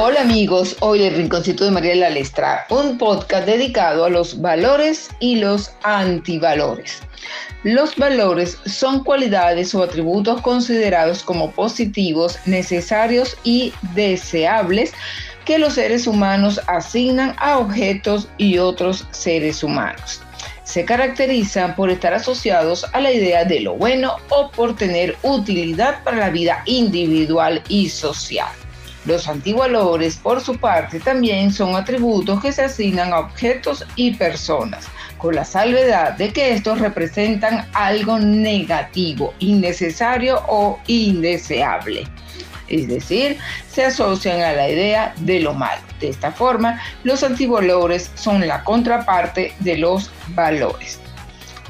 Hola amigos, hoy el Rinconcito de María Lestra, un podcast dedicado a los valores y los antivalores. Los valores son cualidades o atributos considerados como positivos, necesarios y deseables que los seres humanos asignan a objetos y otros seres humanos. Se caracterizan por estar asociados a la idea de lo bueno o por tener utilidad para la vida individual y social. Los antivalores, por su parte, también son atributos que se asignan a objetos y personas, con la salvedad de que estos representan algo negativo, innecesario o indeseable. Es decir, se asocian a la idea de lo malo. De esta forma, los antivalores son la contraparte de los valores.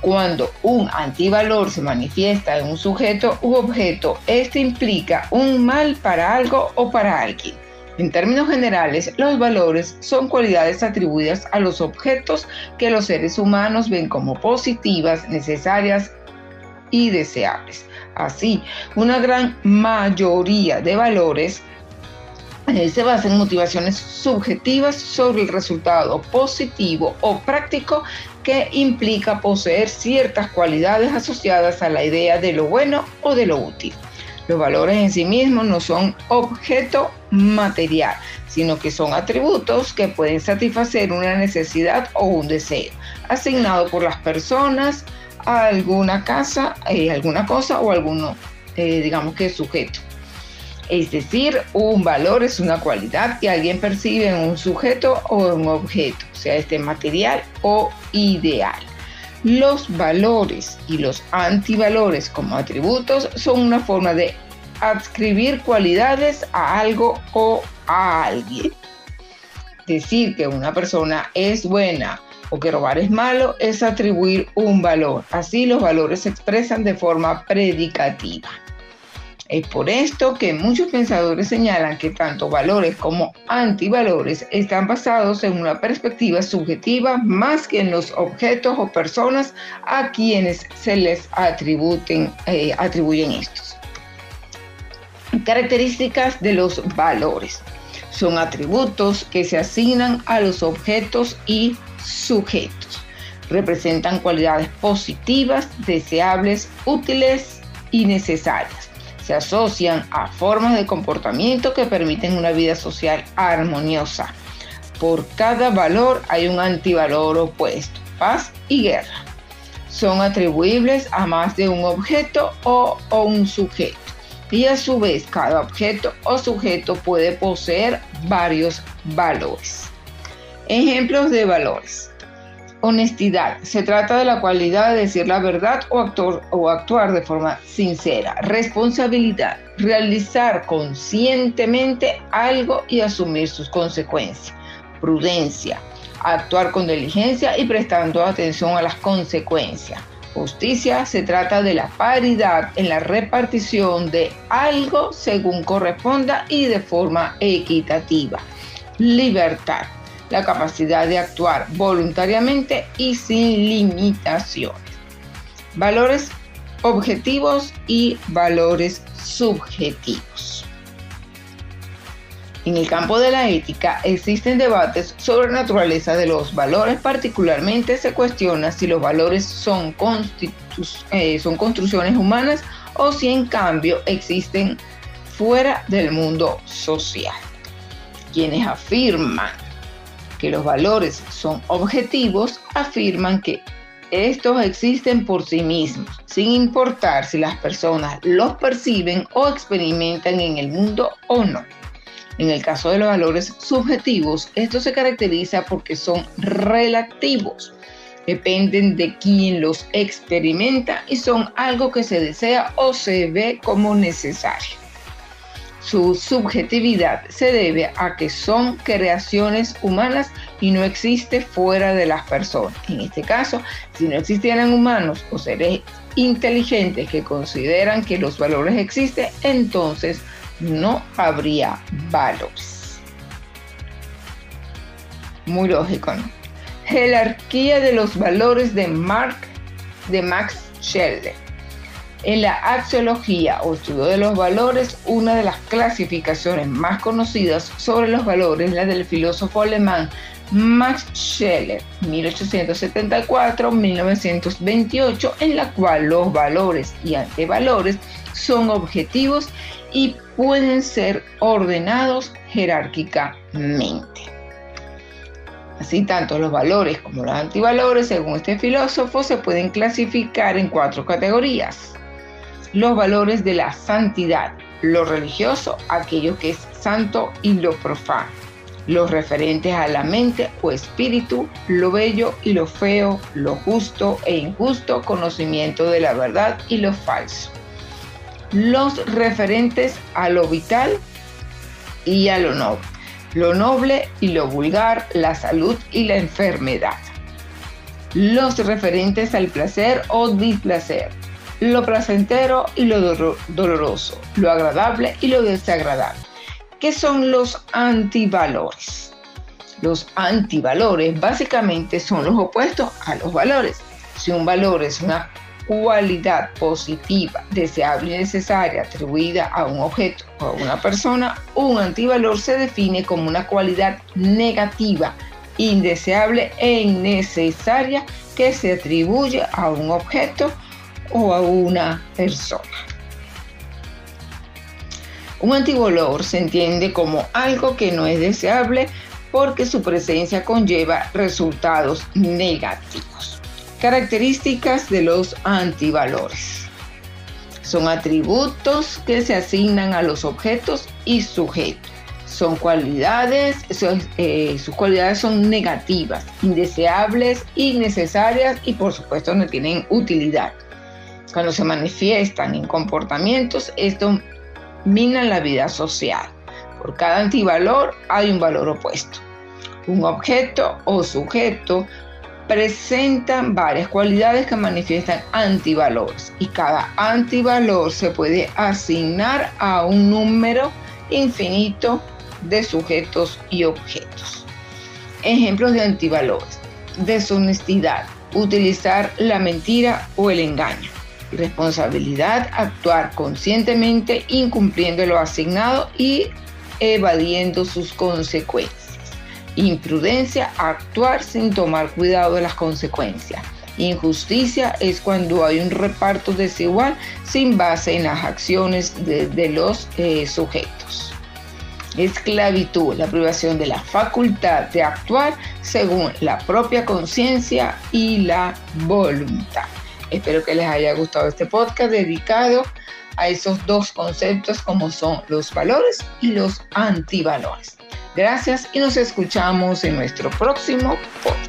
Cuando un antivalor se manifiesta en un sujeto u objeto, este implica un mal para algo o para alguien. En términos generales, los valores son cualidades atribuidas a los objetos que los seres humanos ven como positivas, necesarias y deseables. Así, una gran mayoría de valores se basa en motivaciones subjetivas sobre el resultado positivo o práctico que implica poseer ciertas cualidades asociadas a la idea de lo bueno o de lo útil. Los valores en sí mismos no son objeto material, sino que son atributos que pueden satisfacer una necesidad o un deseo, asignado por las personas a alguna casa, eh, alguna cosa o alguno, eh, digamos que sujeto. Es decir, un valor es una cualidad que alguien percibe en un sujeto o en un objeto, sea este material o ideal. Los valores y los antivalores como atributos son una forma de adscribir cualidades a algo o a alguien. Decir que una persona es buena o que robar es malo es atribuir un valor. Así los valores se expresan de forma predicativa. Es por esto que muchos pensadores señalan que tanto valores como antivalores están basados en una perspectiva subjetiva más que en los objetos o personas a quienes se les eh, atribuyen estos. Características de los valores. Son atributos que se asignan a los objetos y sujetos. Representan cualidades positivas, deseables, útiles y necesarias se asocian a formas de comportamiento que permiten una vida social armoniosa. Por cada valor hay un antivalor opuesto, paz y guerra. Son atribuibles a más de un objeto o, o un sujeto. Y a su vez, cada objeto o sujeto puede poseer varios valores. Ejemplos de valores. Honestidad. Se trata de la cualidad de decir la verdad o, actuar de forma sincera. Responsabilidad. Realizar conscientemente algo y asumir sus consecuencias. Prudencia. Actuar con diligencia y prestando atención a las consecuencias. Justicia se trata de la paridad en la repartición de algo según corresponda y de forma equitativa. Libertad la capacidad de actuar voluntariamente y sin limitaciones. Valores objetivos y valores subjetivos. En el campo de la ética existen debates sobre la naturaleza de los valores, particularmente se cuestiona si los valores son, eh, son construcciones humanas o si en cambio existen fuera del mundo social. Quienes afirman que los valores son objetivos, afirman que estos existen por sí mismos, sin importar si las personas los perciben o experimentan en el mundo o no. En el caso de los valores subjetivos, esto se caracteriza porque son relativos, dependen de quien los experimenta y son algo que se desea o se ve como necesario. Su subjetividad se debe a que son creaciones humanas y no existe fuera de las personas. En este caso, si no existieran humanos o seres inteligentes que consideran que los valores existen, entonces no habría valores. Muy lógico, ¿no? Jerarquía de los valores de Mark de Max Scheller. En la axiología o estudio de los valores, una de las clasificaciones más conocidas sobre los valores es la del filósofo alemán Max Scheler, 1874-1928, en la cual los valores y antivalores son objetivos y pueden ser ordenados jerárquicamente. Así, tanto los valores como los antivalores, según este filósofo, se pueden clasificar en cuatro categorías. Los valores de la santidad, lo religioso, aquello que es santo y lo profano. Los referentes a la mente o espíritu, lo bello y lo feo, lo justo e injusto, conocimiento de la verdad y lo falso. Los referentes a lo vital y a lo noble lo noble y lo vulgar, la salud y la enfermedad. Los referentes al placer o displacer, lo placentero y lo doloroso, lo agradable y lo desagradable. ¿Qué son los antivalores? Los antivalores básicamente son los opuestos a los valores. Si un valor es una cualidad positiva, deseable y necesaria atribuida a un objeto o a una persona, un antivalor se define como una cualidad negativa, indeseable e innecesaria que se atribuye a un objeto o a una persona. Un antivalor se entiende como algo que no es deseable porque su presencia conlleva resultados negativos. Características de los antivalores. Son atributos que se asignan a los objetos y sujetos. Son cualidades, eh, sus cualidades son negativas, indeseables, innecesarias y por supuesto no tienen utilidad. Cuando se manifiestan en comportamientos, esto mina la vida social. Por cada antivalor hay un valor opuesto. Un objeto o sujeto presentan varias cualidades que manifiestan antivalores y cada antivalor se puede asignar a un número infinito de sujetos y objetos. Ejemplos de antivalores. Deshonestidad, utilizar la mentira o el engaño. Responsabilidad, actuar conscientemente incumpliendo lo asignado y evadiendo sus consecuencias. Imprudencia, actuar sin tomar cuidado de las consecuencias. Injusticia es cuando hay un reparto desigual sin base en las acciones de, los eh, sujetos. Esclavitud, la privación de la facultad de actuar según la propia conciencia y la voluntad. Espero que les haya gustado este podcast dedicado a esos dos conceptos como son los valores y los antivalores. Gracias y nos escuchamos en nuestro próximo podcast.